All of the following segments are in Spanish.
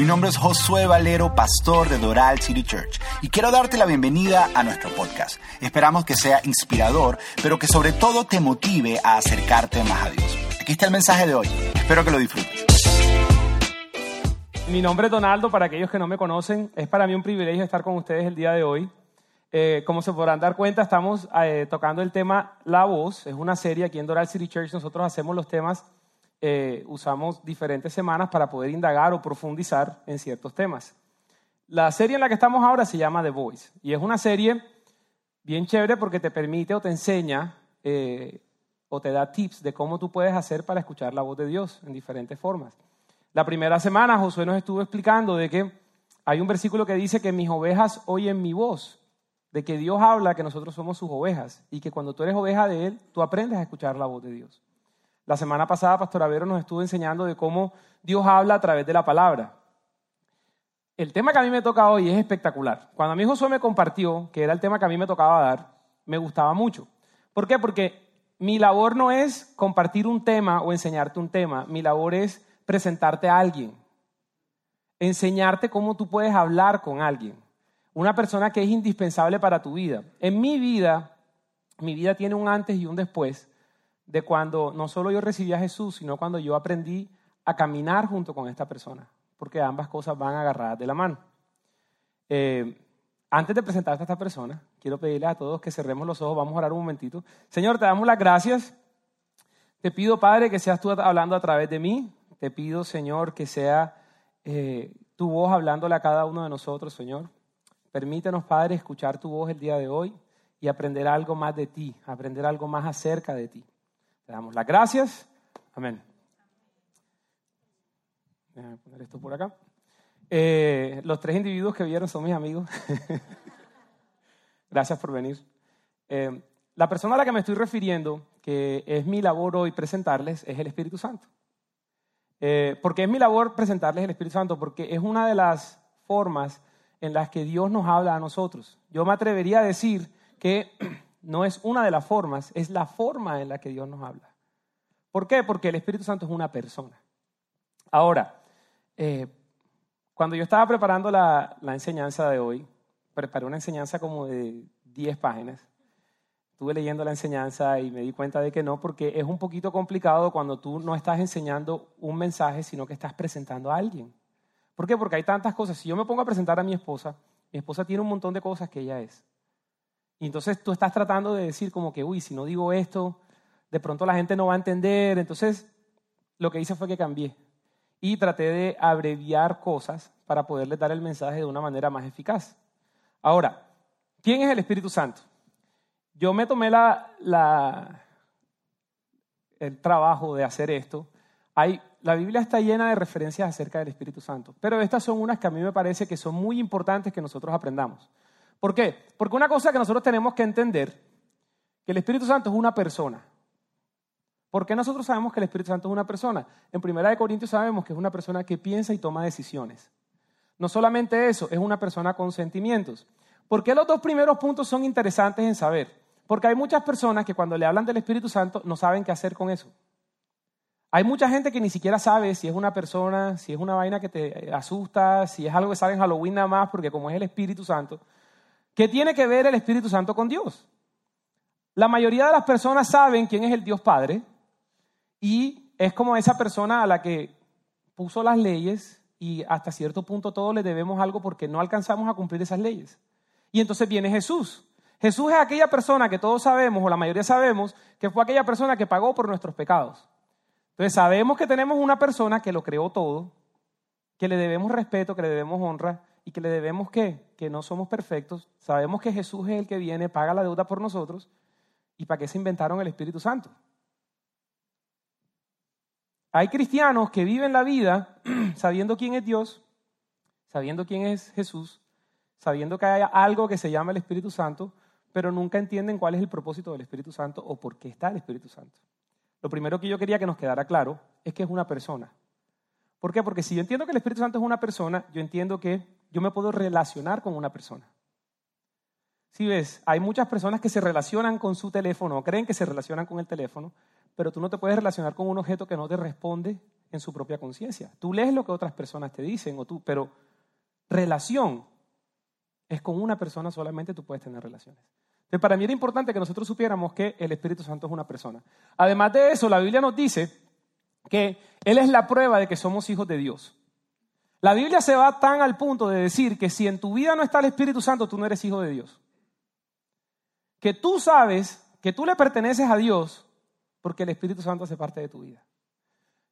Mi nombre es Josué Valero, pastor de Doral City Church, y quiero darte la bienvenida a nuestro podcast. Esperamos que sea inspirador, pero que sobre todo te motive a acercarte más a Dios. Aquí está el mensaje de hoy. Espero que lo disfrutes. Mi nombre es Donaldo, para aquellos que no me conocen, es para mí un privilegio estar con ustedes el día de hoy. Eh, como se podrán dar cuenta, estamos eh, tocando el tema La Voz, es una serie aquí en Doral City Church, nosotros hacemos los temas eh, usamos diferentes semanas para poder indagar o profundizar en ciertos temas. La serie en la que estamos ahora se llama The Voice y es una serie bien chévere porque te permite o te enseña eh, o te da tips de cómo tú puedes hacer para escuchar la voz de Dios en diferentes formas. La primera semana Josué nos estuvo explicando de que hay un versículo que dice que mis ovejas oyen mi voz, de que Dios habla que nosotros somos sus ovejas y que cuando tú eres oveja de Él, tú aprendes a escuchar la voz de Dios. La semana pasada, Pastor Avero nos estuvo enseñando de cómo Dios habla a través de la palabra. El tema que a mí me toca hoy es espectacular. Cuando a mí Josué me compartió, que era el tema que a mí me tocaba dar, me gustaba mucho. ¿Por qué? Porque mi labor no es compartir un tema o enseñarte un tema, mi labor es presentarte a alguien, enseñarte cómo tú puedes hablar con alguien, una persona que es indispensable para tu vida. En mi vida, mi vida tiene un antes y un después, de cuando no solo yo recibí a Jesús, sino cuando yo aprendí a caminar junto con esta persona, porque ambas cosas van agarradas de la mano. Eh, antes de presentarte a esta persona, quiero pedirle a todos que cerremos los ojos, vamos a orar un momentito. Señor, te damos las gracias. Te pido, Padre, que seas tú hablando a través de mí. Te pido, Señor, que sea eh, tu voz hablándole a cada uno de nosotros, Señor. Permítenos, Padre, escuchar tu voz el día de hoy y aprender algo más de ti, aprender algo más acerca de ti. Le damos las gracias. Amén. Déjame poner esto por acá. Eh, los tres individuos que vieron son mis amigos. Gracias por venir. Eh, la persona a la que me estoy refiriendo, que es mi labor hoy presentarles, es el Espíritu Santo. Eh, ¿Por qué es mi labor presentarles el Espíritu Santo? Porque es una de las formas en las que Dios nos habla a nosotros. Yo me atrevería a decir que no es una de las formas, es la forma en la que Dios nos habla. ¿Por qué? Porque el Espíritu Santo es una persona. Ahora, eh, cuando yo estaba preparando la, enseñanza de hoy, preparé una enseñanza como de 10 páginas. Estuve leyendo la enseñanza y me di cuenta de que no, porque es un poquito complicado cuando tú no estás enseñando un mensaje, sino que estás presentando a alguien. ¿Por qué? Porque hay tantas cosas. Si yo me pongo a presentar a mi esposa, mi esposa tiene un montón de cosas que ella es. Y entonces tú estás tratando de decir como que, uy, si no digo esto, de pronto la gente no va a entender. Entonces, lo que hice fue que cambié y traté de abreviar cosas para poderles dar el mensaje de una manera más eficaz. Ahora, ¿quién es el Espíritu Santo? Yo me tomé la, el trabajo de hacer esto. Hay, la Biblia está llena de referencias acerca del Espíritu Santo, pero estas son unas que a mí me parece que son muy importantes que nosotros aprendamos. ¿Por qué? Porque una cosa que nosotros tenemos que entender, que el Espíritu Santo es una persona. ¿Por qué nosotros sabemos que el Espíritu Santo es una persona? En Primera de Corintios sabemos que es una persona que piensa y toma decisiones. No solamente eso, es una persona con sentimientos. ¿Por qué los dos primeros puntos son interesantes en saber? Porque hay muchas personas que cuando le hablan del Espíritu Santo no saben qué hacer con eso. Hay mucha gente que ni siquiera sabe si es una persona, si es una vaina que te asusta, si es algo que sale en Halloween nada más, porque como es el Espíritu Santo, ¿Qué tiene que ver el Espíritu Santo con Dios? La mayoría de las personas saben quién es el Dios Padre y es como esa persona a la que puso las leyes y hasta cierto punto todos le debemos algo porque no alcanzamos a cumplir esas leyes. Y entonces viene Jesús. Jesús es aquella persona que todos sabemos, o la mayoría sabemos, que fue aquella persona que pagó por nuestros pecados. Entonces sabemos que tenemos una persona que lo creó todo, que le debemos respeto, que le debemos honra, y que le debemos qué? Que no somos perfectos. Sabemos que Jesús es el que viene, paga la deuda por nosotros. ¿Y para qué se inventaron el Espíritu Santo? Hay cristianos que viven la vida sabiendo quién es Dios, sabiendo quién es Jesús, sabiendo que hay algo que se llama el Espíritu Santo, pero nunca entienden cuál es el propósito del Espíritu Santo o por qué está el Espíritu Santo. Lo primero que yo quería que nos quedara claro es que es una persona. ¿Por qué? Porque si yo entiendo que el Espíritu Santo es una persona, yo entiendo que yo me puedo relacionar con una persona. Si ves, hay muchas personas que se relacionan con su teléfono, o creen que se relacionan con el teléfono, pero tú no te puedes relacionar con un objeto que no te responde en su propia conciencia. Tú lees lo que otras personas te dicen, o tú, pero relación es con una persona solamente tú puedes tener relaciones. Entonces, para mí era importante que nosotros supiéramos que el Espíritu Santo es una persona. Además de eso, la Biblia nos dice que Él es la prueba de que somos hijos de Dios. La Biblia se va tan al punto de decir que si en tu vida no está el Espíritu Santo, tú no eres hijo de Dios. Que tú sabes que tú le perteneces a Dios porque el Espíritu Santo hace parte de tu vida.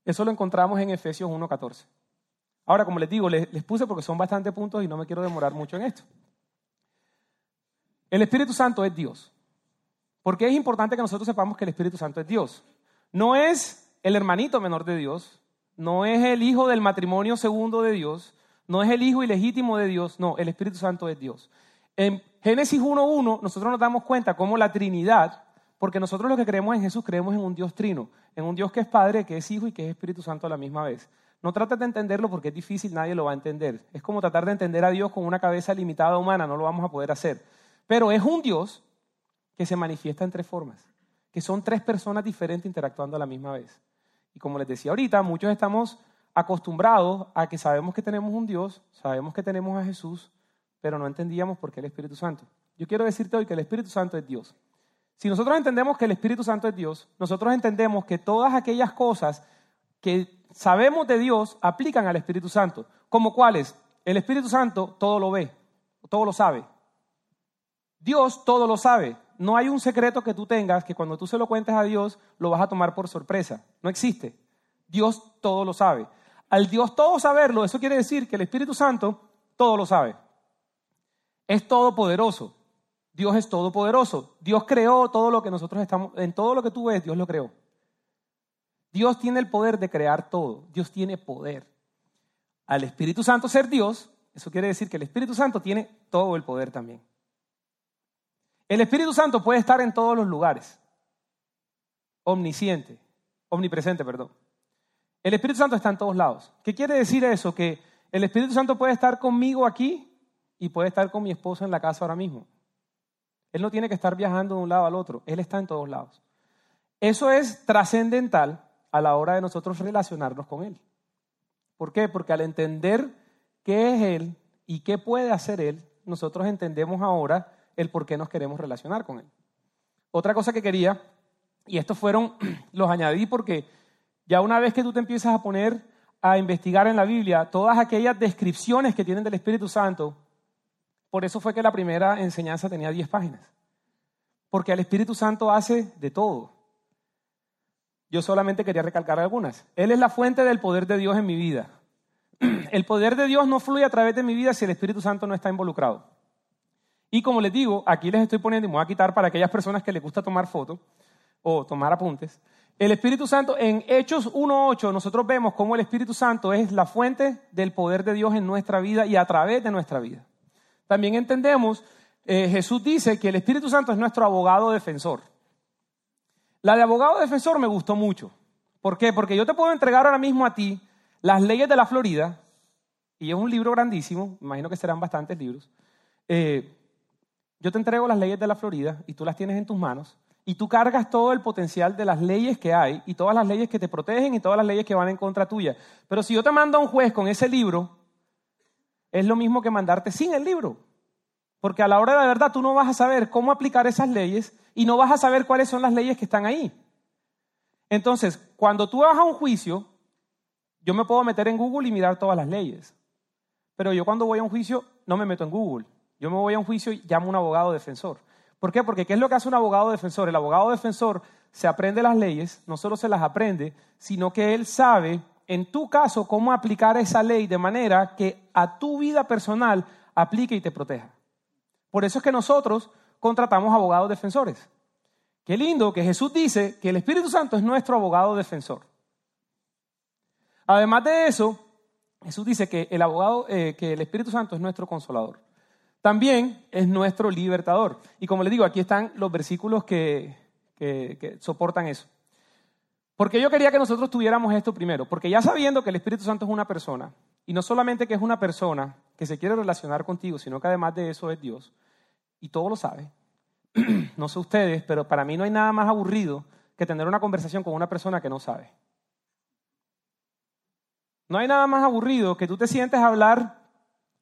Eso lo encontramos en Efesios 1.14. Ahora, como les digo, les, les puse porque son bastantes puntos y no me quiero demorar mucho en esto. El Espíritu Santo es Dios. Porque es importante que nosotros sepamos que el Espíritu Santo es Dios. No es el hermanito menor de Dios, no es el hijo del matrimonio segundo de Dios, no es el hijo ilegítimo de Dios, no, el Espíritu Santo es Dios. En Génesis 1.1 nosotros nos damos cuenta cómo la Trinidad, porque nosotros lo que creemos en Jesús creemos en un Dios trino, en un Dios que es Padre, que es Hijo y que es Espíritu Santo a la misma vez. No trates de entenderlo porque es difícil, nadie lo va a entender. Es como tratar de entender a Dios con una cabeza limitada humana, no lo vamos a poder hacer. Pero es un Dios que se manifiesta en tres formas, que son tres personas diferentes interactuando a la misma vez. Y como les decía ahorita, muchos estamos acostumbrados a que sabemos que tenemos un Dios, sabemos que tenemos a Jesús, pero no entendíamos por qué el Espíritu Santo. Yo quiero decirte hoy que el Espíritu Santo es Dios. Si nosotros entendemos que el Espíritu Santo es Dios, nosotros entendemos que todas aquellas cosas que sabemos de Dios aplican al Espíritu Santo. ¿Como cuáles? El Espíritu Santo todo lo ve, todo lo sabe. Dios todo lo sabe. No hay un secreto que tú tengas que cuando tú se lo cuentes a Dios lo vas a tomar por sorpresa. No existe. Dios todo lo sabe. Al Dios todo saberlo, eso quiere decir que el Espíritu Santo todo lo sabe. Es todopoderoso. Dios es todopoderoso. Dios creó todo lo que nosotros estamos, en todo lo que tú ves, Dios lo creó. Dios tiene el poder de crear todo. Dios tiene poder. Al Espíritu Santo ser Dios, eso quiere decir que el Espíritu Santo tiene todo el poder también. El Espíritu Santo puede estar en todos los lugares. Omnisciente, omnipresente, perdón. El Espíritu Santo está en todos lados. ¿Qué quiere decir eso? Que el Espíritu Santo puede estar conmigo aquí y puede estar con mi esposo en la casa ahora mismo. Él no tiene que estar viajando de un lado al otro, Él está en todos lados. Eso es trascendental a la hora de nosotros relacionarnos con Él. ¿Por qué? Porque al entender qué es Él y qué puede hacer Él, nosotros entendemos ahora el por qué nos queremos relacionar con Él. Otra cosa que quería, y estos fueron, los añadí porque ya una vez que tú te empiezas a poner a investigar en la Biblia todas aquellas descripciones que tienen del Espíritu Santo, por eso fue que la primera enseñanza tenía 10 páginas. Porque el Espíritu Santo hace de todo. Yo solamente quería recalcar algunas. Él es la fuente del poder de Dios en mi vida. El poder de Dios no fluye a través de mi vida si el Espíritu Santo no está involucrado. Y como les digo, aquí les estoy poniendo, y me voy a quitar para aquellas personas que les gusta tomar fotos o tomar apuntes. El Espíritu Santo, en Hechos 1.8, nosotros vemos cómo el Espíritu Santo es la fuente del poder de Dios en nuestra vida y a través de nuestra vida. También entendemos, eh, Jesús dice que el Espíritu Santo es nuestro abogado defensor. La de abogado defensor me gustó mucho. ¿Por qué? Porque yo te puedo entregar ahora mismo a ti las leyes de la Florida, y es un libro grandísimo, imagino que serán bastantes libros. Eh, yo te entrego las leyes de la Florida y tú las tienes en tus manos y tú cargas todo el potencial de las leyes que hay y todas las leyes que te protegen y todas las leyes que van en contra tuya. Pero si yo te mando a un juez con ese libro, es lo mismo que mandarte sin el libro. Porque a la hora de la verdad tú no vas a saber cómo aplicar esas leyes y no vas a saber cuáles son las leyes que están ahí. Entonces, cuando tú vas a un juicio, yo me puedo meter en Google y mirar todas las leyes. Pero yo cuando voy a un juicio no me meto en Google. Yo me voy a un juicio y llamo a un abogado defensor. ¿Por qué? Porque ¿qué es lo que hace un abogado defensor? El abogado defensor se aprende las leyes, no solo se las aprende, sino que él sabe, en tu caso, cómo aplicar esa ley de manera que a tu vida personal aplique y te proteja. Por eso es que nosotros contratamos abogados defensores. Qué lindo que Jesús dice que el Espíritu Santo es nuestro abogado defensor. Además de eso, Jesús dice que el abogado, eh, que el Espíritu Santo es nuestro consolador también es nuestro libertador. Y como les digo, aquí están los versículos que, soportan eso. Porque yo quería que nosotros tuviéramos esto primero, porque ya sabiendo que el Espíritu Santo es una persona, y no solamente que es una persona que se quiere relacionar contigo, sino que además de eso es Dios, y todo lo sabe, no sé ustedes, pero para mí no hay nada más aburrido que tener una conversación con una persona que no sabe. No hay nada más aburrido que tú te sientes a hablar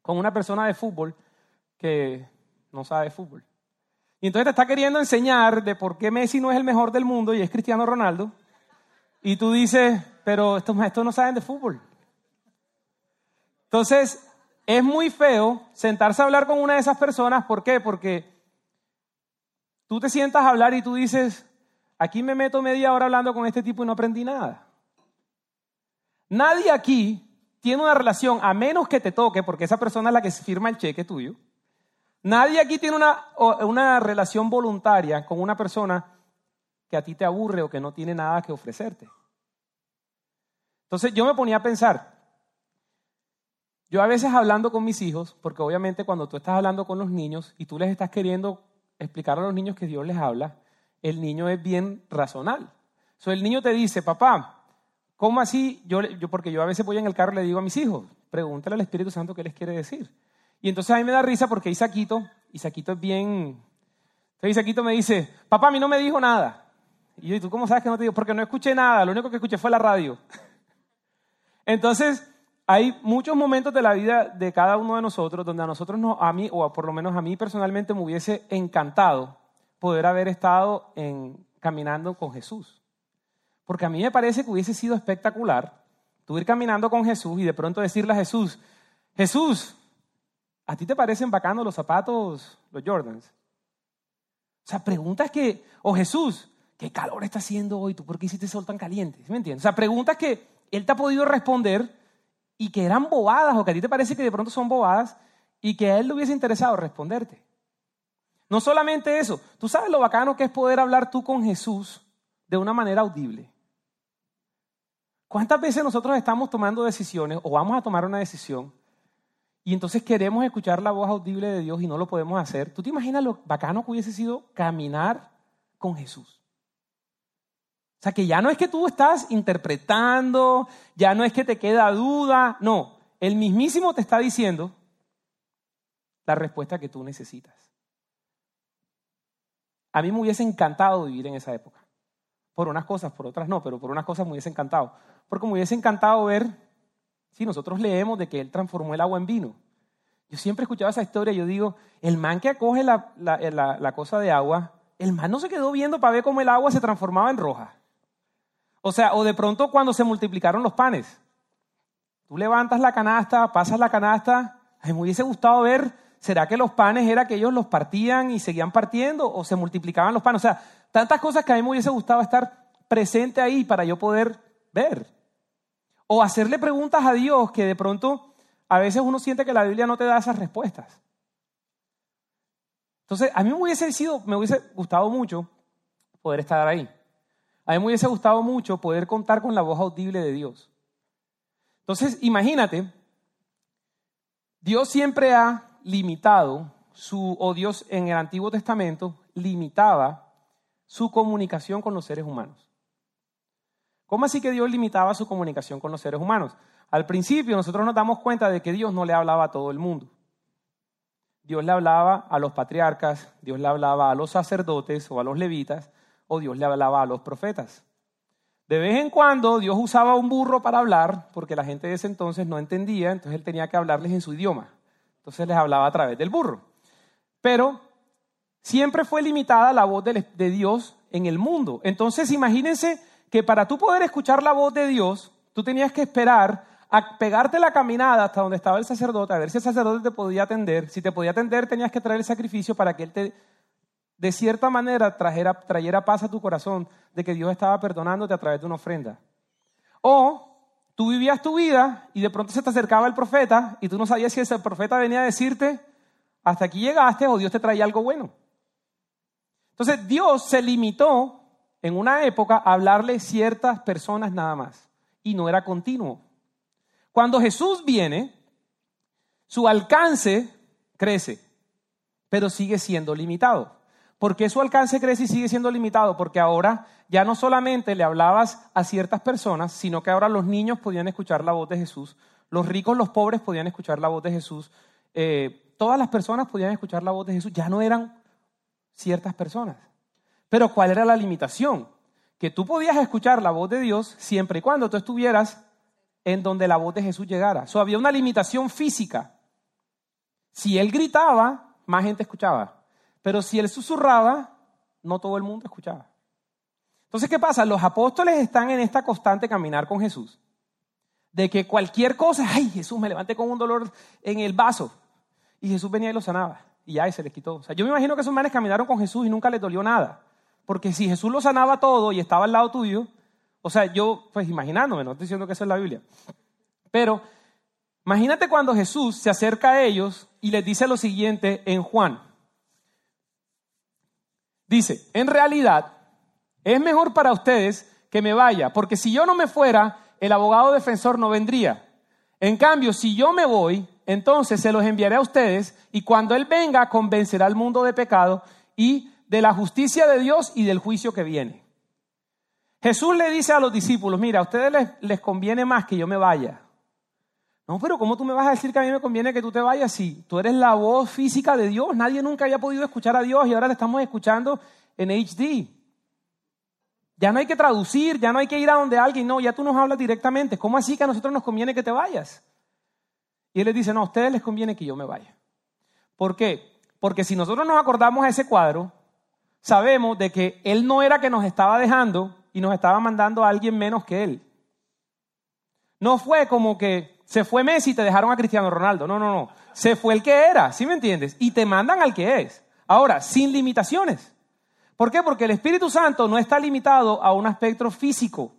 con una persona de fútbol que no sabe fútbol. Y entonces te está queriendo enseñar de por qué Messi no es el mejor del mundo y es Cristiano Ronaldo. Y tú dices, pero estos maestros no saben de fútbol. Entonces, es muy feo sentarse a hablar con una de esas personas. ¿Por qué? Porque tú te sientas a hablar y tú dices, aquí me meto media hora hablando con este tipo y no aprendí nada. Nadie aquí tiene una relación, a menos que te toque, porque esa persona es la que firma el cheque tuyo. Nadie aquí tiene una, una relación voluntaria con una persona que a ti te aburre o que no tiene nada que ofrecerte. Entonces yo me ponía a pensar, yo a veces hablando con mis hijos, porque obviamente cuando tú estás hablando con los niños y tú les estás queriendo explicar a los niños que Dios les habla, el niño es bien razonal. So, el niño te dice, papá, ¿cómo así? Yo, porque yo a veces voy en el carro y le digo a mis hijos, pregúntale al Espíritu Santo qué les quiere decir. Y entonces a me da risa porque Isaquito, Isaquito es bien... Entonces Isaquito me dice, papá, a mí no me dijo nada. Y yo, ¿y tú cómo sabes que no te dijo? Porque no escuché nada, lo único que escuché fue la radio. Entonces, hay muchos momentos de la vida de cada uno de nosotros donde a nosotros, no, a mí, o por lo menos a mí personalmente, me hubiese encantado poder haber estado en, caminando con Jesús. Porque a mí me parece que hubiese sido espectacular tú ir caminando con Jesús y de pronto decirle a Jesús, Jesús, ¿a ti te parecen bacanos los zapatos, los Jordans? O sea, preguntas que, o Jesús, ¿qué calor está haciendo hoy? ¿Tú por qué hiciste sol tan caliente? ¿Sí me entiendes? O sea, preguntas que Él te ha podido responder y que eran bobadas o que a ti te parece que de pronto son bobadas y que a Él le hubiese interesado responderte. No solamente eso, tú sabes lo bacano que es poder hablar tú con Jesús de una manera audible. ¿Cuántas veces nosotros estamos tomando decisiones o vamos a tomar una decisión y entonces queremos escuchar la voz audible de Dios y no lo podemos hacer? ¿Tú te imaginas lo bacano que hubiese sido caminar con Jesús? O sea, que ya no es que tú estás interpretando, ya no es que te queda duda, no, el mismísimo te está diciendo la respuesta que tú necesitas. A mí me hubiese encantado vivir en esa época. Por unas cosas, por otras no, pero por unas cosas me hubiese encantado. Porque me hubiese encantado ver, si nosotros leemos de que Él transformó el agua en vino. Yo siempre he escuchado esa historia, yo digo, el man que acoge la, la cosa de agua, el man no se quedó viendo para ver cómo el agua se transformaba en roja. O sea, o de pronto cuando se multiplicaron los panes. Tú levantas la canasta, pasas la canasta, me hubiese gustado ver ¿Será que los panes era que ellos los partían y seguían partiendo o se multiplicaban los panes? O sea, tantas cosas que a mí me hubiese gustado estar presente ahí para yo poder ver. O hacerle preguntas a Dios que de pronto a veces uno siente que la Biblia no te da esas respuestas. Entonces, a mí me hubiese, sido, me hubiese gustado mucho poder estar ahí. A mí me hubiese gustado mucho poder contar con la voz audible de Dios. Entonces, imagínate, Dios siempre ha limitado, su, o Dios en el Antiguo Testamento limitaba su comunicación con los seres humanos. ¿Cómo así que Dios limitaba su comunicación con los seres humanos? Al principio nosotros nos damos cuenta de que Dios no le hablaba a todo el mundo. Dios le hablaba a los patriarcas, Dios le hablaba a los sacerdotes o a los levitas, o Dios le hablaba a los profetas. De vez en cuando Dios usaba un burro para hablar, porque la gente de ese entonces no entendía, entonces él tenía que hablarles en su idioma. Entonces les hablaba a través del burro. Pero siempre fue limitada la voz de Dios en el mundo. Entonces imagínense que para tú poder escuchar la voz de Dios, tú tenías que esperar a pegarte la caminada hasta donde estaba el sacerdote, a ver si el sacerdote te podía atender. Si te podía atender, tenías que traer el sacrificio para que él te, de cierta manera, trajera, trayera paz a tu corazón de que Dios estaba perdonándote a través de una ofrenda. O Tú vivías tu vida y de pronto se te acercaba el profeta y tú no sabías si ese profeta venía a decirte, hasta aquí llegaste o Dios te traía algo bueno. Entonces Dios se limitó en una época hablarle ciertas personas nada más y no era continuo. Cuando Jesús viene, su alcance crece, pero sigue siendo limitado. ¿Por qué su alcance crece y sigue siendo limitado? Porque ahora ya no solamente le hablabas a ciertas personas, sino que ahora los niños podían escuchar la voz de Jesús, los ricos, los pobres podían escuchar la voz de Jesús, eh, todas las personas podían escuchar la voz de Jesús, ya no eran ciertas personas. Pero ¿cuál era la limitación? Que tú podías escuchar la voz de Dios siempre y cuando tú estuvieras en donde la voz de Jesús llegara. So, había una limitación física. Si él gritaba, más gente escuchaba. Pero si él susurraba, no todo el mundo escuchaba. Entonces, ¿qué pasa? Los apóstoles están en esta constante caminar con Jesús. De que cualquier cosa, ay, Jesús, me levanté con un dolor en el vaso. Y Jesús venía y lo sanaba. Y ya, y se les quitó. O sea, yo me imagino que esos manes caminaron con Jesús y nunca les dolió nada. Porque si Jesús lo sanaba todo y estaba al lado tuyo, o sea, yo, pues imaginándome, no estoy diciendo que eso es la Biblia. Pero imagínate cuando Jesús se acerca a ellos y les dice lo siguiente en Juan. Dice, en realidad, es mejor para ustedes que me vaya, porque si yo no me fuera, el abogado defensor no vendría. En cambio, si yo me voy, entonces se los enviaré a ustedes y cuando Él venga convencerá al mundo de pecado y de la justicia de Dios y del juicio que viene. Jesús le dice a los discípulos, mira, a ustedes les, conviene más que yo me vaya. No, pero ¿cómo tú me vas a decir que a mí me conviene que tú te vayas si tú eres la voz física de Dios? Nadie nunca había podido escuchar a Dios y ahora te estamos escuchando en HD. Ya no hay que traducir, ya no hay que ir a donde alguien, no, ya tú nos hablas directamente. ¿Cómo así que a nosotros nos conviene que te vayas? Y él les dice, no, a ustedes les conviene que yo me vaya. ¿Por qué? Porque si nosotros nos acordamos a ese cuadro, sabemos de que él no era que nos estaba dejando y nos estaba mandando a alguien menos que él. No fue como que se fue Messi y te dejaron a Cristiano Ronaldo. No, no, no. Se fue el que era, ¿sí me entiendes? Y te mandan al que es. Ahora, sin limitaciones. ¿Por qué? Porque el Espíritu Santo no está limitado a un aspecto físico.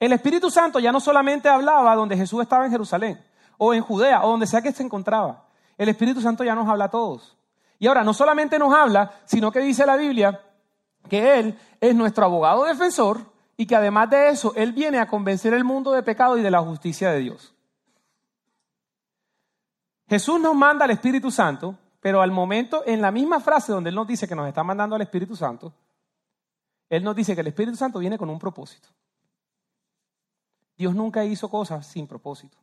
El Espíritu Santo ya no solamente hablaba donde Jesús estaba en Jerusalén, o en Judea, o donde sea que se encontraba. El Espíritu Santo ya nos habla a todos. Y ahora no solamente nos habla, sino que dice la Biblia que Él es nuestro abogado defensor y que además de eso, Él viene a convencer el mundo de pecado y de la justicia de Dios. Jesús nos manda al Espíritu Santo pero al momento, en la misma frase donde Él nos dice que nos está mandando al Espíritu Santo, Él nos dice que el Espíritu Santo viene con un propósito. Dios nunca hizo cosas sin propósito.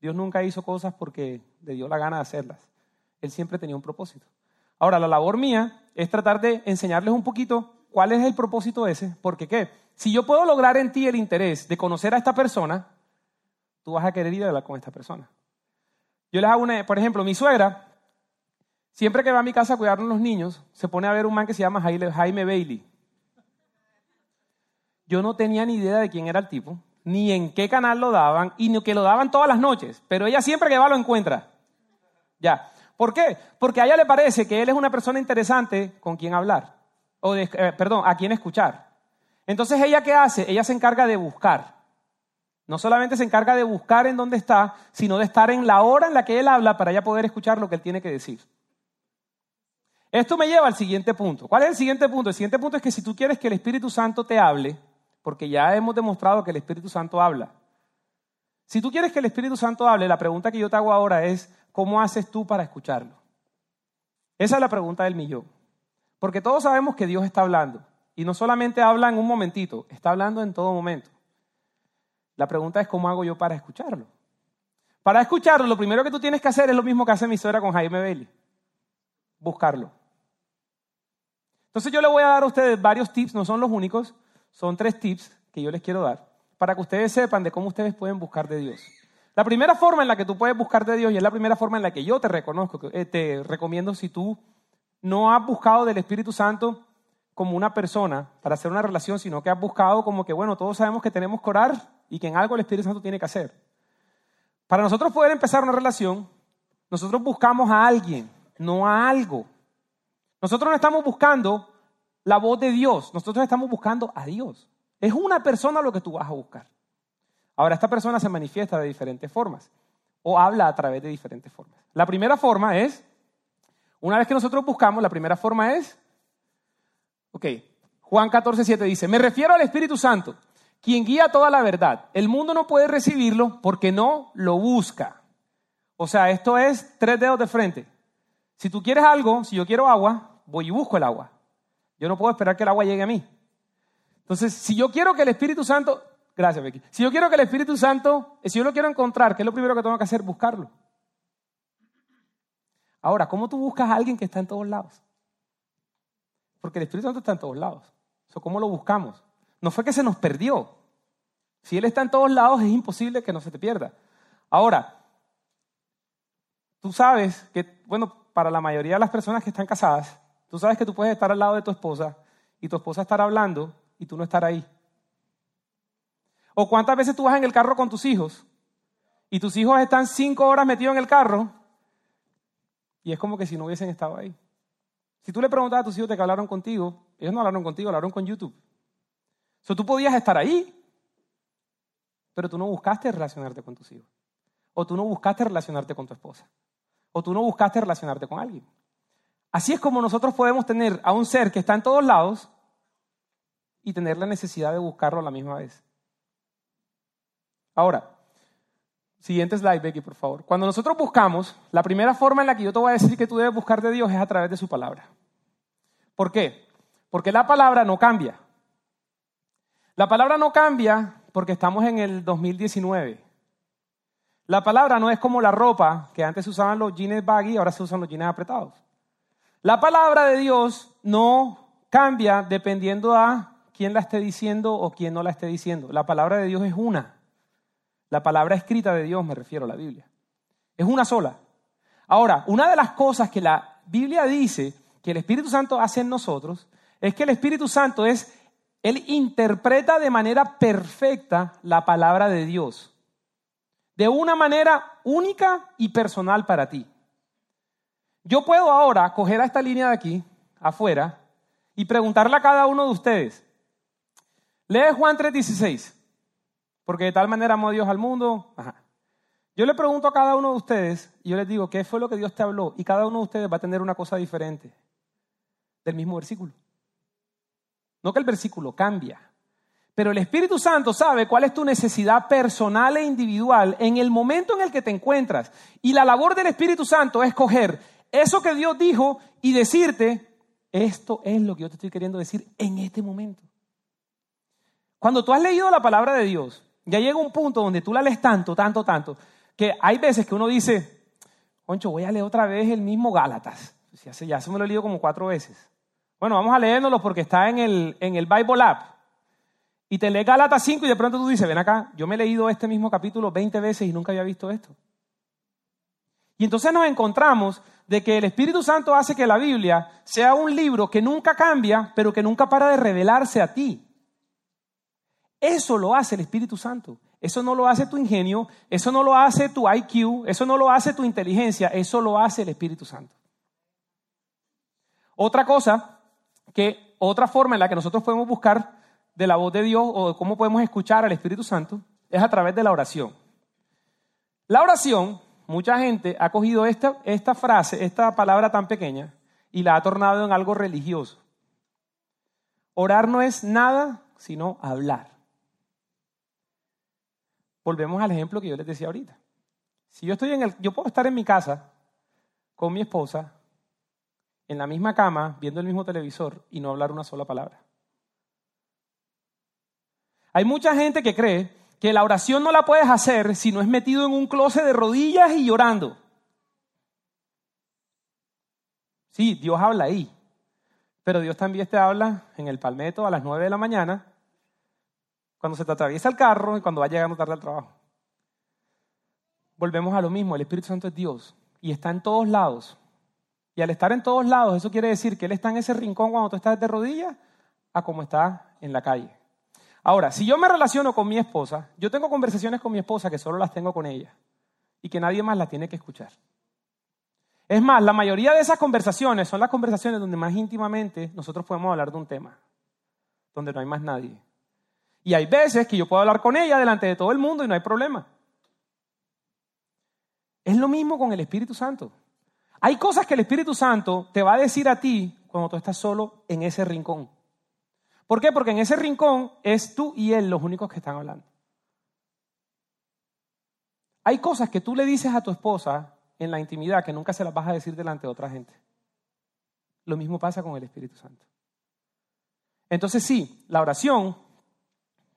Dios nunca hizo cosas porque le dio la gana de hacerlas. Él siempre tenía un propósito. Ahora, la labor mía es tratar de enseñarles un poquito cuál es el propósito ese, porque qué, si yo puedo lograr en ti el interés de conocer a esta persona, tú vas a querer ir a hablar con esta persona. Yo les hago una, por ejemplo, mi suegra Siempre que va a mi casa a cuidar a los niños, se pone a ver un man que se llama Jaime Bailey. Yo no tenía ni idea de quién era el tipo, ni en qué canal lo daban, y ni que lo daban todas las noches, pero ella siempre que va lo encuentra. Ya. ¿Por qué? Porque a ella le parece que él es una persona interesante con quien hablar, o de, eh, perdón, a quien escuchar. Entonces ella qué hace? Ella se encarga de buscar. No solamente se encarga de buscar en dónde está, sino de estar en la hora en la que él habla para ella poder escuchar lo que él tiene que decir. Esto me lleva al siguiente punto. ¿Cuál es el siguiente punto? El siguiente punto es que si tú quieres que el Espíritu Santo te hable, porque ya hemos demostrado que el Espíritu Santo habla. Si tú quieres que el Espíritu Santo hable, la pregunta que yo te hago ahora es, ¿cómo haces tú para escucharlo? Esa es la pregunta del millón. Porque todos sabemos que Dios está hablando. Y no solamente habla en un momentito, está hablando en todo momento. La pregunta es, ¿cómo hago yo para escucharlo? Para escucharlo, lo primero que tú tienes que hacer es lo mismo que hace mi suegra con Jaime Bailey. Buscarlo. Entonces yo le voy a dar a ustedes varios tips, no son los únicos, son tres tips que yo les quiero dar para que ustedes sepan de cómo ustedes pueden buscar de Dios. La primera forma en la que tú puedes buscar de Dios y es la primera forma en la que yo te reconozco, eh, te recomiendo si tú no has buscado del Espíritu Santo como una persona para hacer una relación, sino que has buscado como que, bueno, todos sabemos que tenemos que orar y que en algo el Espíritu Santo tiene que hacer. Para nosotros poder empezar una relación, nosotros buscamos a alguien, no a algo. Nosotros no estamos buscando la voz de Dios, nosotros estamos buscando a Dios. Es una persona lo que tú vas a buscar. Ahora, esta persona se manifiesta de diferentes formas o habla a través de diferentes formas. La primera forma es, una vez que nosotros buscamos, la primera forma es, ok, Juan 14, 7 dice, me refiero al Espíritu Santo, quien guía toda la verdad. El mundo no puede recibirlo porque no lo busca. O sea, esto es tres dedos de frente. Si tú quieres algo, si yo quiero agua, voy y busco el agua. Yo no puedo esperar que el agua llegue a mí. Entonces, si yo quiero que el Espíritu Santo, gracias Becky, si yo quiero que el Espíritu Santo, si yo lo quiero encontrar, ¿qué es lo primero que tengo que hacer? Buscarlo. Ahora, ¿cómo tú buscas a alguien que está en todos lados? Porque el Espíritu Santo está en todos lados. ¿Cómo lo buscamos? No fue que se nos perdió. Si Él está en todos lados, es imposible que no se te pierda. Ahora, tú sabes que, bueno, para la mayoría de las personas que están casadas, tú sabes que tú puedes estar al lado de tu esposa y tu esposa estar hablando y tú no estar ahí. O cuántas veces tú vas en el carro con tus hijos y tus hijos están cinco horas metidos en el carro y es como que si no hubiesen estado ahí. Si tú le preguntas a tus hijos de que hablaron contigo, ellos no hablaron contigo, hablaron con YouTube. So, tú podías estar ahí, pero tú no buscaste relacionarte con tus hijos. O tú no buscaste relacionarte con tu esposa. O tú no buscaste relacionarte con alguien. Así es como nosotros podemos tener a un ser que está en todos lados y tener la necesidad de buscarlo a la misma vez. Ahora, siguiente slide, Becky, por favor. Cuando nosotros buscamos, la primera forma en la que yo te voy a decir que tú debes buscar de Dios es a través de su palabra. ¿Por qué? Porque la palabra no cambia. La palabra no cambia porque estamos en el 2019. La palabra no es como la ropa, que antes usaban los jeans baggy, ahora se usan los jeans apretados. La palabra de Dios no cambia dependiendo a quién la esté diciendo o quién no la esté diciendo. La palabra de Dios es una. La palabra escrita de Dios, me refiero a la Biblia. Es una sola. Ahora, una de las cosas que la Biblia dice que el Espíritu Santo hace en nosotros es que el Espíritu Santo es, Él interpreta de manera perfecta la palabra de Dios. De una manera única y personal para ti. Yo puedo ahora coger a esta línea de aquí, afuera, y preguntarle a cada uno de ustedes. Lee Juan 3:16, porque de tal manera amó Dios al mundo. Yo le pregunto a cada uno de ustedes y yo les digo, ¿qué fue lo que Dios te habló? Y cada uno de ustedes va a tener una cosa diferente del mismo versículo. No que el versículo cambia, pero el Espíritu Santo sabe cuál es tu necesidad personal e individual en el momento en el que te encuentras. Y la labor del Espíritu Santo es coger eso que Dios dijo y decirte, esto es lo que yo te estoy queriendo decir en este momento. Cuando tú has leído la palabra de Dios, ya llega un punto donde tú la lees tanto, tanto, tanto, que hay veces que uno dice, Concho, voy a leer otra vez el mismo Gálatas. Ya se, ya me lo he leído como cuatro veces. Bueno, vamos a leérnoslo porque está en el, en el Bible App. Y te lees Gálatas 5 y de pronto tú dices, ven acá, yo me he leído este mismo capítulo 20 veces y nunca había visto esto. Y entonces nos encontramos de que el Espíritu Santo hace que la Biblia sea un libro que nunca cambia, pero que nunca para de revelarse a ti. Eso lo hace el Espíritu Santo. Eso no lo hace tu ingenio, eso no lo hace tu IQ, eso no lo hace tu inteligencia, eso lo hace el Espíritu Santo. Otra cosa, que otra forma en la que nosotros podemos buscar de la voz de Dios o de cómo podemos escuchar al Espíritu Santo es a través de la oración. La oración mucha gente ha cogido esta, esta frase, esta palabra tan pequeña, y la ha tornado en algo religioso. Orar no es nada sino hablar. Volvemos al ejemplo que yo les decía ahorita. Si yo estoy en el, yo puedo estar en mi casa con mi esposa, en la misma cama, viendo el mismo televisor y no hablar una sola palabra. Hay mucha gente que cree que la oración no la puedes hacer si no es metido en un closet de rodillas y llorando. Sí, Dios habla ahí, pero Dios también te habla en el palmeto a las 9 de la mañana, cuando se te atraviesa el carro y cuando va llegando tarde al trabajo. Volvemos a lo mismo, el Espíritu Santo es Dios y está en todos lados. Y al estar en todos lados, eso quiere decir que Él está en ese rincón cuando tú estás de rodillas a como está en la calle. Ahora, si yo me relaciono con mi esposa, yo tengo conversaciones con mi esposa que solo las tengo con ella y que nadie más las tiene que escuchar. Es más, la mayoría de esas conversaciones son las conversaciones donde más íntimamente nosotros podemos hablar de un tema, donde no hay más nadie. Y hay veces que yo puedo hablar con ella delante de todo el mundo y no hay problema. Es lo mismo con el Espíritu Santo. Hay cosas que el Espíritu Santo te va a decir a ti cuando tú estás solo en ese rincón. ¿Por qué? Porque en ese rincón es tú y él los únicos que están hablando. Hay cosas que tú le dices a tu esposa en la intimidad que nunca se las vas a decir delante de otra gente. Lo mismo pasa con el Espíritu Santo. Entonces sí, la oración,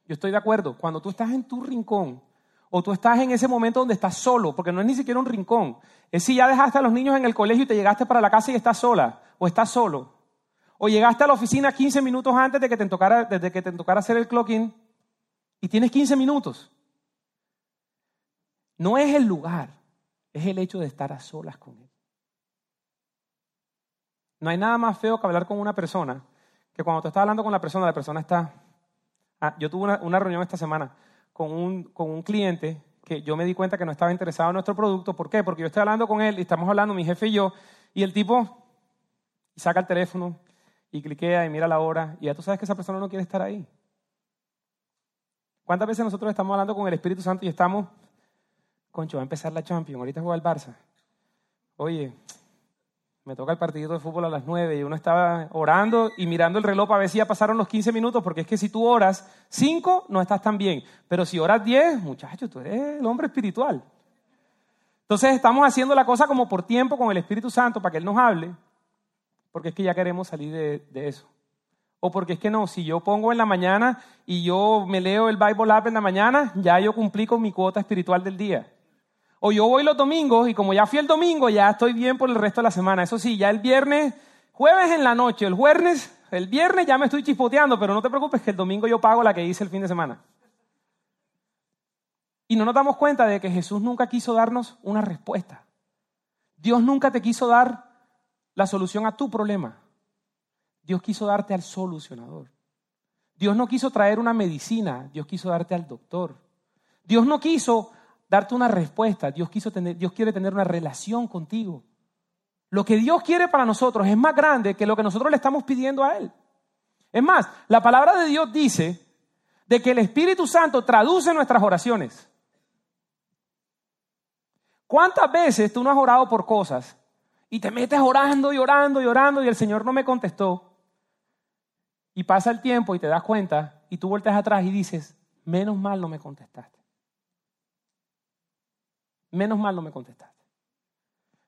yo estoy de acuerdo, cuando tú estás en tu rincón o tú estás en ese momento donde estás solo, porque no es ni siquiera un rincón, es si ya dejaste a los niños en el colegio y te llegaste para la casa y estás sola o estás solo, o llegaste a la oficina 15 minutos antes de que te tocara, desde que te hacer el clocking y tienes 15 minutos. No es el lugar, es el hecho de estar a solas con Él. No hay nada más feo que hablar con una persona que cuando tú estás hablando con la persona, la persona está... Ah, yo tuve una, reunión esta semana con un, con un cliente que yo me di cuenta que no estaba interesado en nuestro producto. ¿Por qué? Porque yo estoy hablando con él y estamos hablando, mi jefe y yo, y el tipo saca el teléfono y cliquea y mira la hora y ya tú sabes que esa persona no quiere estar ahí. ¿Cuántas veces nosotros estamos hablando con el Espíritu Santo y estamos, concho, va a empezar la Champions, ahorita juega el Barça. Oye, me toca el partidito de fútbol a las 9 y uno estaba orando y mirando el reloj para ver si ya pasaron los 15 minutos, porque es que si tú oras 5 no estás tan bien, pero si oras 10, muchachos, tú eres el hombre espiritual. Entonces estamos haciendo la cosa como por tiempo con el Espíritu Santo para que Él nos hable, porque es que ya queremos salir de, eso. O porque es que no, si yo pongo en la mañana y yo me leo el Bible App en la mañana, ya yo cumplí con mi cuota espiritual del día. O yo voy los domingos y como ya fui el domingo, ya estoy bien por el resto de la semana. Eso sí, ya el viernes, jueves en la noche, el jueves, el viernes ya me estoy chispoteando, pero no te preocupes que el domingo yo pago la que hice el fin de semana. Y no nos damos cuenta de que Jesús nunca quiso darnos una respuesta. Dios nunca te quiso dar la solución a tu problema. Dios quiso darte al solucionador. Dios no quiso traer una medicina, Dios quiso darte al doctor. Dios no quiso darte una respuesta. Dios, quiere tener una relación contigo. Lo que Dios quiere para nosotros es más grande que lo que nosotros le estamos pidiendo a Él. Es más, la palabra de Dios dice de que el Espíritu Santo traduce nuestras oraciones. ¿Cuántas veces tú no has orado por cosas y te metes orando y orando y orando y el Señor no me contestó? Y pasa el tiempo y te das cuenta y tú vueltas atrás y dices, menos mal no me contestaste menos mal no me contestaste.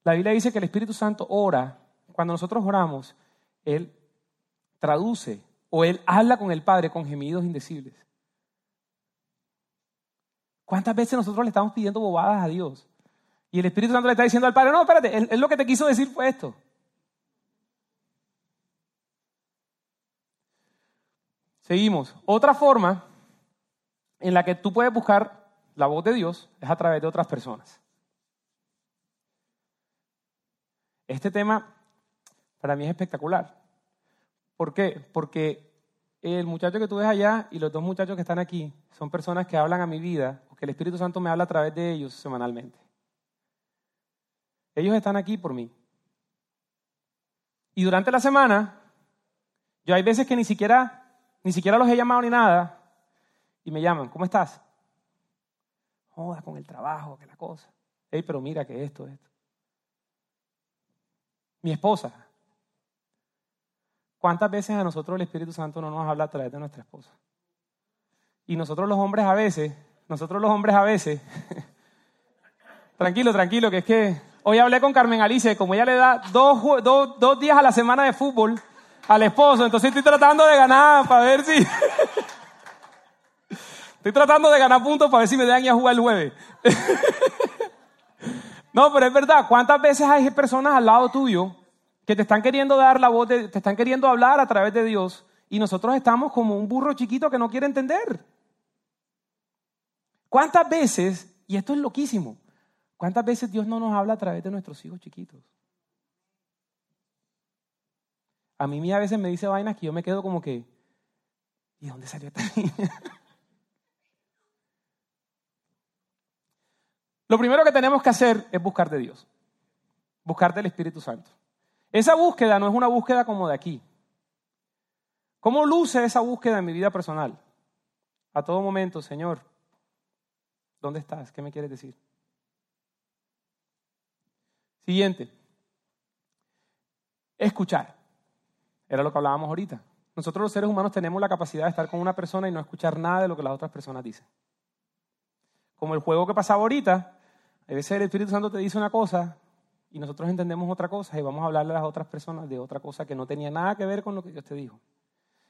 La Biblia dice que el Espíritu Santo ora, cuando nosotros oramos, Él traduce o Él habla con el Padre con gemidos indecibles. ¿Cuántas veces nosotros le estamos pidiendo bobadas a Dios? Y el Espíritu Santo le está diciendo al Padre, no, espérate, él, lo que te quiso decir fue esto. Seguimos. Otra forma en la que tú puedes buscar la voz de Dios es a través de otras personas. Este tema para mí es espectacular. ¿Por qué? Porque el muchacho que tú ves allá y los dos muchachos que están aquí son personas que hablan a mi vida, o que el Espíritu Santo me habla a través de ellos semanalmente. Ellos están aquí por mí. Y durante la semana, yo hay veces que ni siquiera, ni siquiera los he llamado ni nada, y me llaman, ¿cómo estás? Con el trabajo, que la cosa. Hey, pero mira que esto, esto. Mi esposa. ¿Cuántas veces a nosotros el Espíritu Santo no nos habla a través de nuestra esposa? Y nosotros los hombres a veces, nosotros los hombres a veces, tranquilo, tranquilo, que es que hoy hablé con Carmen Alice, como ella le da dos, dos, dos días a la semana de fútbol al esposo, entonces estoy tratando de ganar para ver si... Estoy tratando de ganar puntos para ver si me dan a jugar el jueves. no, pero es verdad. ¿Cuántas veces hay personas al lado tuyo que te están queriendo dar la voz, te están queriendo hablar a través de Dios y nosotros estamos como un burro chiquito que no quiere entender? ¿Cuántas veces, y esto es loquísimo, cuántas veces Dios no nos habla a través de nuestros hijos chiquitos? A mí a veces me dice vainas que yo me quedo como que, ¿y dónde salió esta niña? Lo primero que tenemos que hacer es buscar de Dios, buscar del Espíritu Santo. Esa búsqueda no es una búsqueda como de aquí. ¿Cómo luce esa búsqueda en mi vida personal? A todo momento, Señor, ¿dónde estás? ¿Qué me quieres decir? Siguiente. Escuchar. Era lo que hablábamos ahorita. Nosotros los seres humanos tenemos la capacidad de estar con una persona y no escuchar nada de lo que las otras personas dicen. Como el juego que pasaba ahorita, a veces el Espíritu Santo te dice una cosa y nosotros entendemos otra cosa y vamos a hablarle a las otras personas de otra cosa que no tenía nada que ver con lo que Dios te dijo.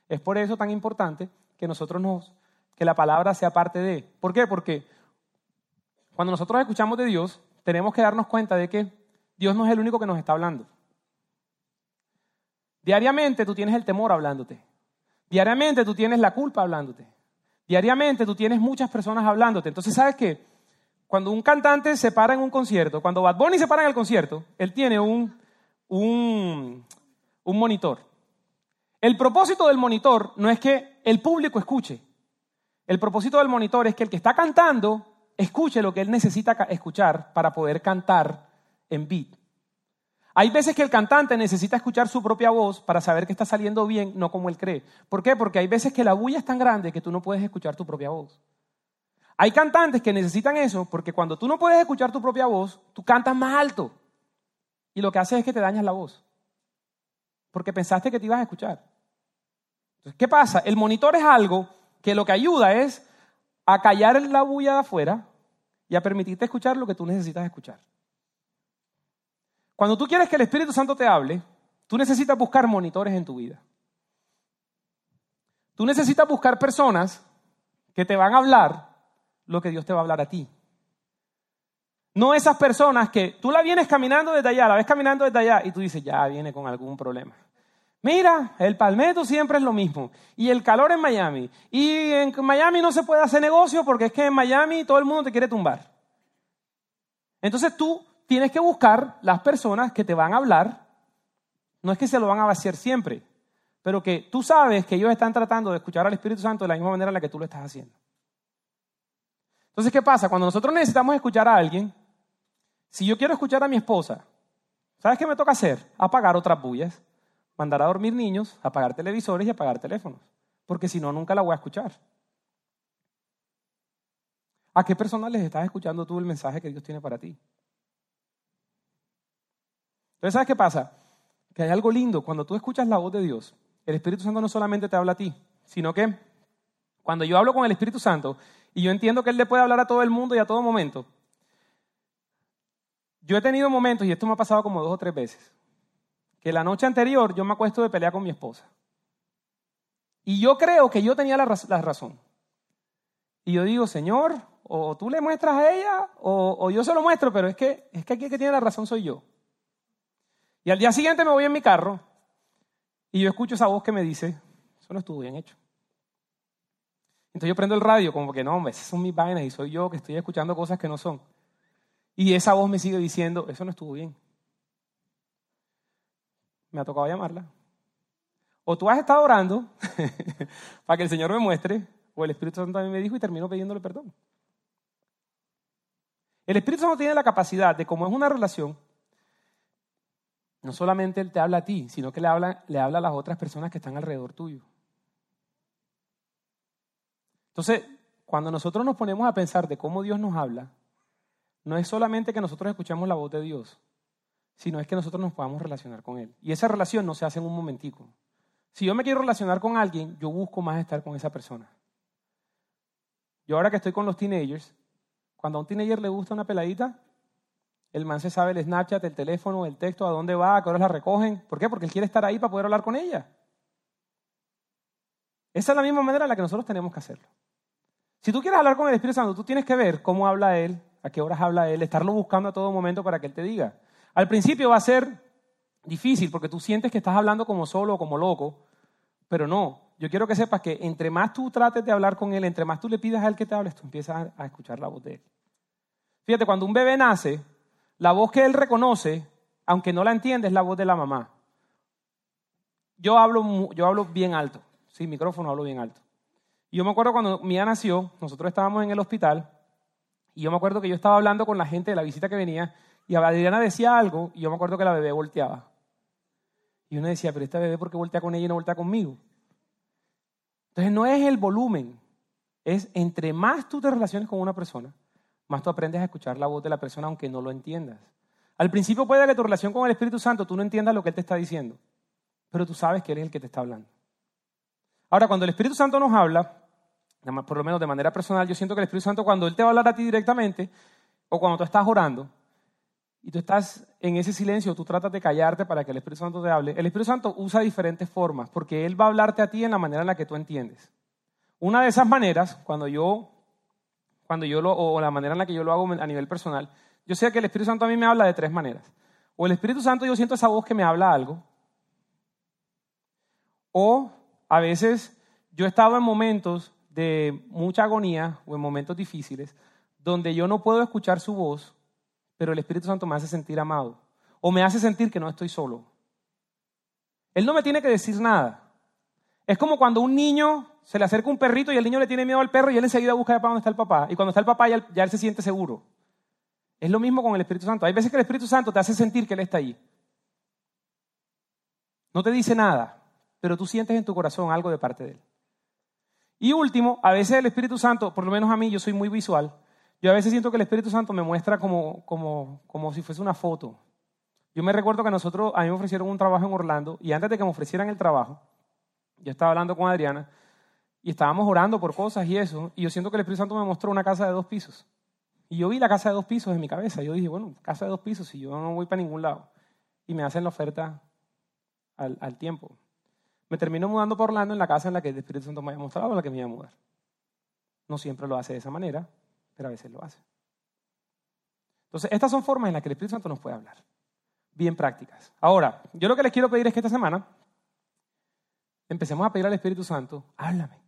Es por eso tan importante que nosotros nos, que la palabra sea parte de. ¿Por qué? Porque cuando nosotros escuchamos de Dios, tenemos que darnos cuenta de que Dios no es el único que nos está hablando. Diariamente tú tienes el temor hablándote. Diariamente tú tienes la culpa hablándote. Diariamente tú tienes muchas personas hablándote. Entonces, ¿sabes qué? Cuando un cantante se para en un concierto, cuando Bad Bunny se para en el concierto, él tiene un, un, un monitor. El propósito del monitor no es que el público escuche. El propósito del monitor es que el que está cantando escuche lo que él necesita escuchar para poder cantar en beat. Hay veces que el cantante necesita escuchar su propia voz para saber que está saliendo bien, no como él cree. ¿Por qué? Porque hay veces que la bulla es tan grande que tú no puedes escuchar tu propia voz. Hay cantantes que necesitan eso porque cuando tú no puedes escuchar tu propia voz, tú cantas más alto. Y lo que hace es que te dañas la voz. Porque pensaste que te ibas a escuchar. Entonces, ¿qué pasa? El monitor es algo que lo que ayuda es a callar la bulla de afuera y a permitirte escuchar lo que tú necesitas escuchar. Cuando tú quieres que el Espíritu Santo te hable, tú necesitas buscar monitores en tu vida. Tú necesitas buscar personas que te van a hablar lo que Dios te va a hablar a ti. No esas personas que tú la vienes caminando desde allá, la ves caminando desde allá y tú dices, ya viene con algún problema. Mira, el palmetto siempre es lo mismo. Y el calor en Miami. Y en Miami no se puede hacer negocio porque es que en Miami todo el mundo te quiere tumbar. Entonces tú tienes que buscar las personas que te van a hablar. No es que se lo van a vaciar siempre, pero que tú sabes que ellos están tratando de escuchar al Espíritu Santo de la misma manera en la que tú lo estás haciendo. Entonces, ¿qué pasa? Cuando nosotros necesitamos escuchar a alguien, si yo quiero escuchar a mi esposa, ¿sabes qué me toca hacer? Apagar otras bullas, mandar a dormir niños, apagar televisores y apagar teléfonos, porque si no, nunca la voy a escuchar. ¿A qué personas les estás escuchando tú el mensaje que Dios tiene para ti? Entonces, ¿sabes qué pasa? Que hay algo lindo. Cuando tú escuchas la voz de Dios, el Espíritu Santo no solamente te habla a ti, sino que cuando yo hablo con el Espíritu Santo y yo entiendo que Él le puede hablar a todo el mundo y a todo momento, yo he tenido momentos, y esto me ha pasado como dos o tres veces, que la noche anterior yo me acuesto de pelear con mi esposa. Y yo creo que yo tenía la, razón. Y yo digo, Señor, o tú le muestras a ella, o, o, yo se lo muestro, pero es que, es que aquí el que tiene la razón soy yo. Y al día siguiente me voy en mi carro y yo escucho esa voz que me dice, eso no estuvo bien hecho. Entonces yo prendo el radio como que no, hombre, esas son mis vainas y soy yo que estoy escuchando cosas que no son. Y esa voz me sigue diciendo, eso no estuvo bien. Me ha tocado llamarla. O tú has estado orando para que el Señor me muestre, o el Espíritu Santo también me dijo y termino pidiéndole perdón. El Espíritu Santo tiene la capacidad de, como es una relación, no solamente Él te habla a ti, sino que le habla, le habla a las otras personas que están alrededor tuyo. Entonces, cuando nosotros nos ponemos a pensar de cómo Dios nos habla, no es solamente que nosotros escuchemos la voz de Dios, sino es que nosotros nos podamos relacionar con Él. Y esa relación no se hace en un momentico. Si yo me quiero relacionar con alguien, yo busco más estar con esa persona. Yo ahora que estoy con los teenagers, cuando a un teenager le gusta una peladita, el man se sabe el Snapchat, el teléfono, el texto, a dónde va, a qué horas la recogen. ¿Por qué? Porque él quiere estar ahí para poder hablar con ella. Esa es la misma manera en la que nosotros tenemos que hacerlo. Si tú quieres hablar con el Espíritu Santo, tú tienes que ver cómo habla Él, a qué horas habla Él, estarlo buscando a todo momento para que Él te diga. Al principio va a ser difícil porque tú sientes que estás hablando como solo o como loco, pero no. Yo quiero que sepas que entre más tú trates de hablar con Él, entre más tú le pidas a Él que te hables, tú empiezas a escuchar la voz de Él. Fíjate, cuando un bebé nace, la voz que él reconoce, aunque no la entiende, es la voz de la mamá. Yo hablo, yo hablo bien alto, sin micrófono hablo bien alto. Yo me acuerdo cuando Mía nació, nosotros estábamos en el hospital, y yo me acuerdo que yo estaba hablando con la gente de la visita que venía, y Adriana decía algo, y yo me acuerdo que la bebé volteaba. Y uno decía, pero esta bebé, ¿por qué voltea con ella y no voltea conmigo? Entonces no es el volumen, es entre más tú te relaciones con una persona, más tú aprendes a escuchar la voz de la persona aunque no lo entiendas. Al principio puede que tu relación con el Espíritu Santo tú no entiendas lo que Él te está diciendo, pero tú sabes que Él es el que te está hablando. Ahora, cuando el Espíritu Santo nos habla, por lo menos de manera personal, yo siento que el Espíritu Santo cuando Él te va a hablar a ti directamente, o cuando tú estás orando, y tú estás en ese silencio, tú tratas de callarte para que el Espíritu Santo te hable, el Espíritu Santo usa diferentes formas, porque Él va a hablarte a ti en la manera en la que tú entiendes. Una de esas maneras, cuando yo cuando yo lo, o la manera en la que yo lo hago a nivel personal, yo sé que el Espíritu Santo a mí me habla de tres maneras. O el Espíritu Santo yo siento esa voz que me habla algo, o a veces yo he estado en momentos de mucha agonía o en momentos difíciles donde yo no puedo escuchar su voz, pero el Espíritu Santo me hace sentir amado o me hace sentir que no estoy solo. Él no me tiene que decir nada. Es como cuando un niño se le acerca un perrito y el niño le tiene miedo al perro y él enseguida busca para dónde está el papá. Y cuando está el papá ya, ya él se siente seguro. Es lo mismo con el Espíritu Santo. Hay veces que el Espíritu Santo te hace sentir que Él está ahí. No te dice nada, pero tú sientes en tu corazón algo de parte de Él. Y último, a veces el Espíritu Santo, por lo menos a mí, yo soy muy visual, yo a veces siento que el Espíritu Santo me muestra como, como, como si fuese una foto. Yo me recuerdo que nosotros, a mí me ofrecieron un trabajo en Orlando y antes de que me ofrecieran el trabajo, yo estaba hablando con Adriana y estábamos orando por cosas y eso, y yo siento que el Espíritu Santo me mostró una casa de dos pisos. Y yo vi la casa de dos pisos en mi cabeza. Yo dije, bueno, casa de dos pisos y yo no voy para ningún lado. Y me hacen la oferta al, al tiempo. Me termino mudando por Orlando en la casa en la que el Espíritu Santo me había mostrado la que me iba a mudar. No siempre lo hace de esa manera, pero a veces lo hace. Entonces, estas son formas en las que el Espíritu Santo nos puede hablar. Bien prácticas. Ahora, yo lo que les quiero pedir es que esta semana empecemos a pedir al Espíritu Santo, háblame.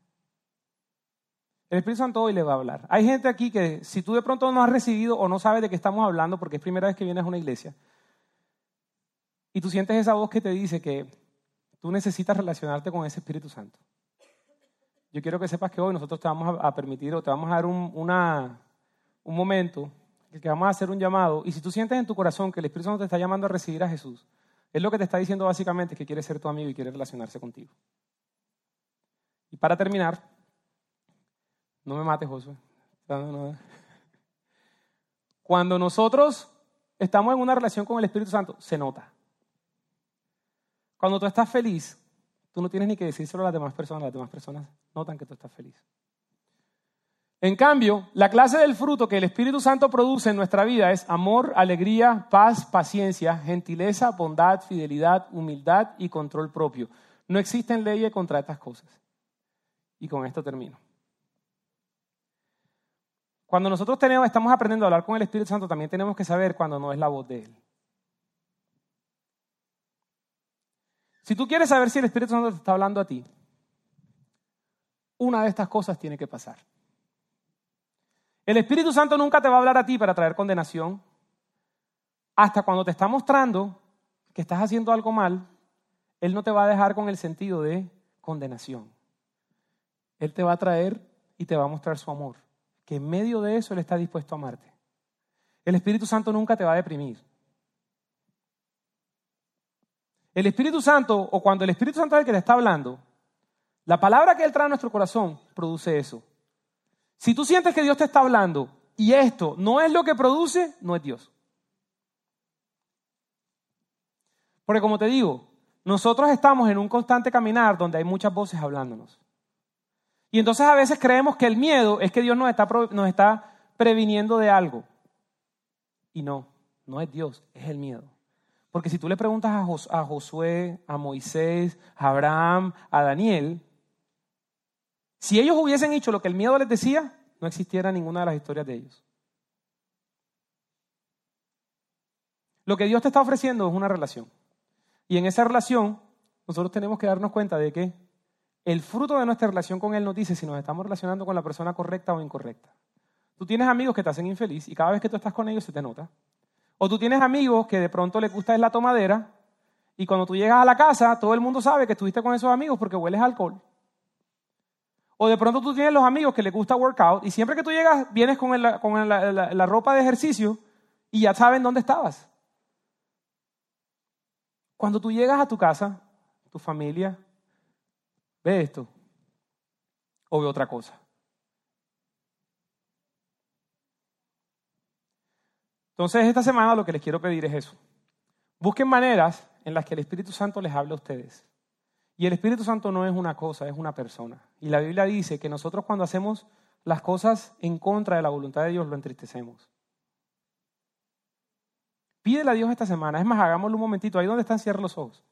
El Espíritu Santo hoy le va a hablar. Hay gente aquí que si tú de pronto no has recibido o no sabes de qué estamos hablando porque es primera vez que vienes a una iglesia y tú sientes esa voz que te dice que tú necesitas relacionarte con ese Espíritu Santo. Yo quiero que sepas que hoy nosotros te vamos a permitir o te vamos a dar un, momento en que vamos a hacer un llamado y si tú sientes en tu corazón que el Espíritu Santo te está llamando a recibir a Jesús, es lo que te está diciendo básicamente que quiere ser tu amigo y quiere relacionarse contigo. Y para terminar, no me mates, Josué. Cuando nosotros estamos en una relación con el Espíritu Santo, se nota. Cuando tú estás feliz, tú no tienes ni que decírselo a las demás personas, las demás personas notan que tú estás feliz. En cambio, la clase del fruto que el Espíritu Santo produce en nuestra vida es amor, alegría, paz, paciencia, gentileza, bondad, fidelidad, humildad y control propio. No existen leyes contra estas cosas. Y con esto termino. Cuando nosotros tenemos, estamos aprendiendo a hablar con el Espíritu Santo, también tenemos que saber cuando no es la voz de Él. Si tú quieres saber si el Espíritu Santo te está hablando a ti, una de estas cosas tiene que pasar. El Espíritu Santo nunca te va a hablar a ti para traer condenación. Hasta cuando te está mostrando que estás haciendo algo mal, Él no te va a dejar con el sentido de condenación. Él te va a traer y te va a mostrar su amor que en medio de eso Él está dispuesto a amarte. El Espíritu Santo nunca te va a deprimir. El Espíritu Santo, o cuando el Espíritu Santo es el que te está hablando, la palabra que Él trae a nuestro corazón produce eso. Si tú sientes que Dios te está hablando y esto no es lo que produce, no es Dios. Porque como te digo, nosotros estamos en un constante caminar donde hay muchas voces hablándonos. Y entonces a veces creemos que el miedo es que Dios nos está, nos está previniendo de algo. Y no, no es Dios, es el miedo. Porque si tú le preguntas a, Josué, a Moisés, a Abraham, a Daniel, si ellos hubiesen hecho lo que el miedo les decía, no existiera ninguna de las historias de ellos. Lo que Dios te está ofreciendo es una relación. Y en esa relación nosotros tenemos que darnos cuenta de que el fruto de nuestra relación con Él nos dice si nos estamos relacionando con la persona correcta o incorrecta. Tú tienes amigos que te hacen infeliz y cada vez que tú estás con ellos se te nota. O tú tienes amigos que de pronto les gusta la tomadera y cuando tú llegas a la casa todo el mundo sabe que estuviste con esos amigos porque hueles alcohol. O de pronto tú tienes los amigos que les gusta workout y siempre que tú llegas vienes con, con la ropa de ejercicio y ya saben dónde estabas. Cuando tú llegas a tu casa, tu familia, ¿Ve esto? ¿O ve otra cosa? Entonces, esta semana lo que les quiero pedir es eso. Busquen maneras en las que el Espíritu Santo les hable a ustedes. Y el Espíritu Santo no es una cosa, es una persona. Y la Biblia dice que nosotros cuando hacemos las cosas en contra de la voluntad de Dios lo entristecemos. Pídele a Dios esta semana. Es más, hagámoslo un momentito. Ahí donde están, cierren los ojos.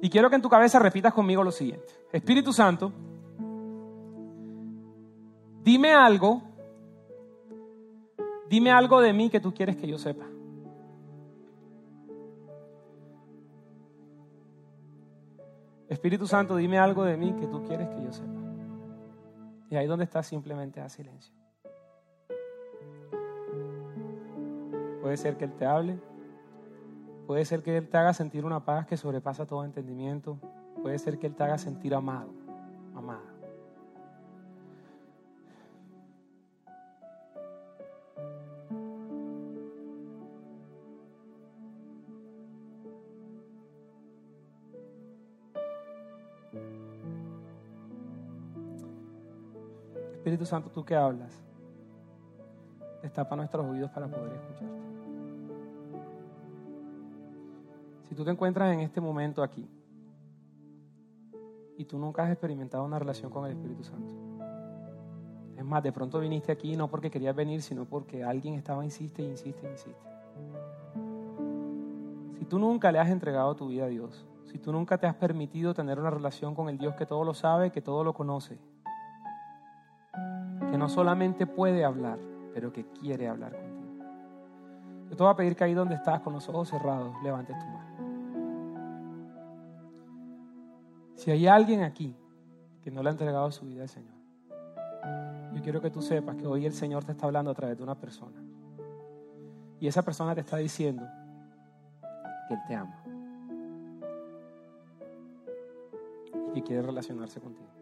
Y quiero que en tu cabeza repitas conmigo lo siguiente. Espíritu Santo, dime algo, dime algo de mí que tú quieres que yo sepa. Espíritu Santo, dime algo de mí que tú quieres que yo sepa. Y ahí donde estás simplemente a silencio. Puede ser que Él te hable, puede ser que Él te haga sentir una paz que sobrepasa todo entendimiento, puede ser que Él te haga sentir amado, Santo, tú que hablas, destapa nuestros oídos para poder escucharte. Si tú te encuentras en este momento aquí y tú nunca has experimentado una relación con el Espíritu Santo, es más, de pronto viniste aquí no porque querías venir, sino porque alguien estaba, insiste, insiste, insiste. Si tú nunca le has entregado tu vida a Dios, si tú nunca te has permitido tener una relación con el Dios que todo lo sabe, que todo lo conoce, no solamente puede hablar, pero que quiere hablar contigo. Yo te voy a pedir que ahí donde estás, con los ojos cerrados, levantes tu mano. Si hay alguien aquí que no le ha entregado su vida al Señor, yo quiero que tú sepas que hoy el Señor te está hablando a través de una persona. Y esa persona te está diciendo que Él te ama. Y que quiere relacionarse contigo.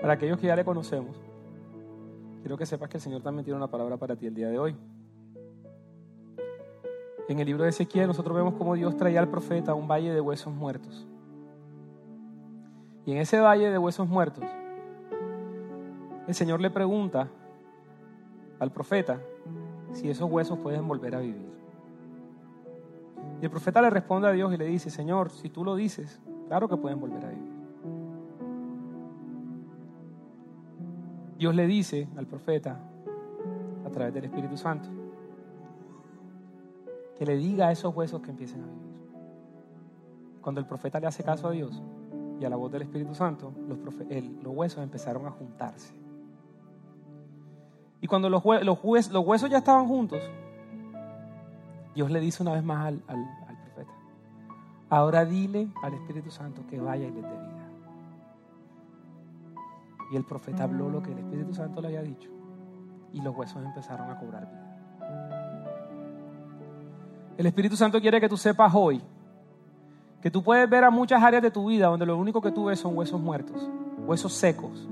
Para aquellos que ya le conocemos, quiero que sepas que el Señor también tiene una palabra para ti el día de hoy. En el libro de Ezequiel nosotros vemos cómo Dios traía al profeta a un valle de huesos muertos. Y en ese valle de huesos muertos, el Señor le pregunta al profeta si esos huesos pueden volver a vivir. Y el profeta le responde a Dios y le dice, Señor, si tú lo dices, claro que pueden volver a vivir. Dios le dice al profeta, a través del Espíritu Santo, que le diga a esos huesos que empiecen a vivir. Cuando el profeta le hace caso a Dios y a la voz del Espíritu Santo, los, huesos empezaron a juntarse. Y cuando los, huesos ya estaban juntos, Dios le dice una vez más al, al, profeta, ahora dile al Espíritu Santo que vaya y les dé. Y el profeta habló lo que el Espíritu Santo le había dicho. Y los huesos empezaron a cobrar vida. El Espíritu Santo quiere que tú sepas hoy que tú puedes ver a muchas áreas de tu vida donde lo único que tú ves son huesos muertos, huesos secos.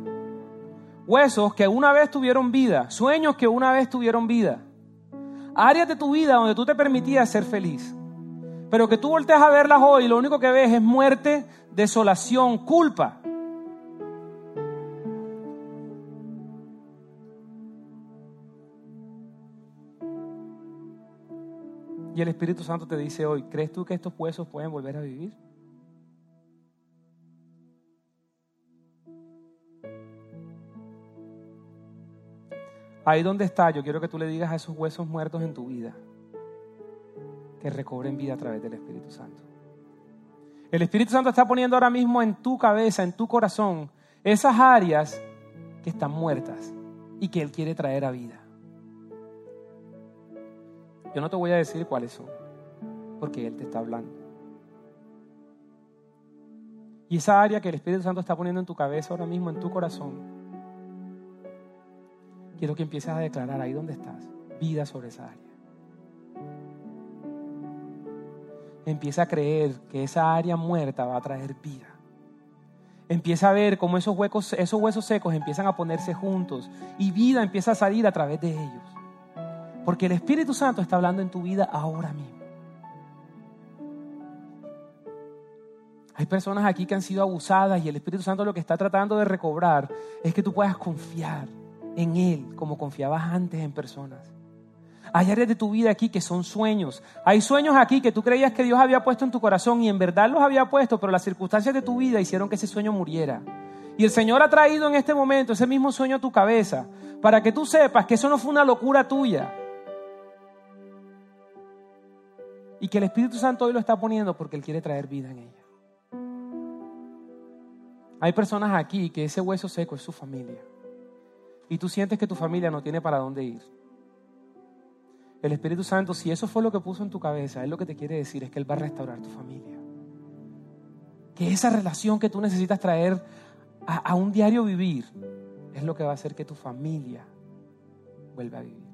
Huesos que una vez tuvieron vida, sueños que una vez tuvieron vida. Áreas de tu vida donde tú te permitías ser feliz. Pero que tú volteas a verlas hoy y lo único que ves es muerte, desolación, culpa. Y el Espíritu Santo te dice hoy, ¿crees tú que estos huesos pueden volver a vivir? Ahí donde está, yo quiero que tú le digas a esos huesos muertos en tu vida que recobren vida a través del Espíritu Santo. El Espíritu Santo está poniendo ahora mismo en tu cabeza, en tu corazón, esas áreas que están muertas y que Él quiere traer a vida. Yo no te voy a decir cuáles son, porque Él te está hablando. Y esa área que el Espíritu Santo está poniendo en tu cabeza ahora mismo, en tu corazón, quiero que empieces a declarar ahí donde estás, vida sobre esa área. Empieza a creer que esa área muerta va a traer vida. Empieza a ver cómo esos, huecos, esos huesos secos empiezan a ponerse juntos y vida empieza a salir a través de ellos. Porque el Espíritu Santo está hablando en tu vida ahora mismo. Hay personas aquí que han sido abusadas y el Espíritu Santo lo que está tratando de recobrar es que tú puedas confiar en Él como confiabas antes en personas. Hay áreas de tu vida aquí que son sueños. Hay sueños aquí que tú creías que Dios había puesto en tu corazón y en verdad los había puesto, pero las circunstancias de tu vida hicieron que ese sueño muriera. Y el Señor ha traído en este momento ese mismo sueño a tu cabeza para que tú sepas que eso no fue una locura tuya, y que el Espíritu Santo hoy lo está poniendo porque Él quiere traer vida en ella. Hay personas aquí que ese hueso seco es su familia. Y tú sientes que tu familia no tiene para dónde ir. El Espíritu Santo, si eso fue lo que puso en tu cabeza, Él lo que te quiere decir es que Él va a restaurar tu familia. Que esa relación que tú necesitas traer a, a un diario vivir es lo que va a hacer que tu familia vuelva a vivir.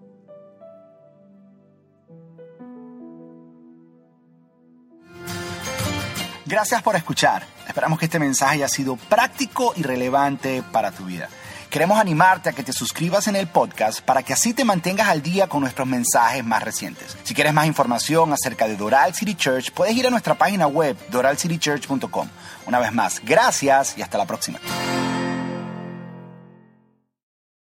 Gracias por escuchar. Esperamos que este mensaje haya sido práctico y relevante para tu vida. Queremos animarte a que te suscribas en el podcast para que así te mantengas al día con nuestros mensajes más recientes. Si quieres más información acerca de Doral City Church, puedes ir a nuestra página web doralcitychurch.com. Una vez más, gracias y hasta la próxima.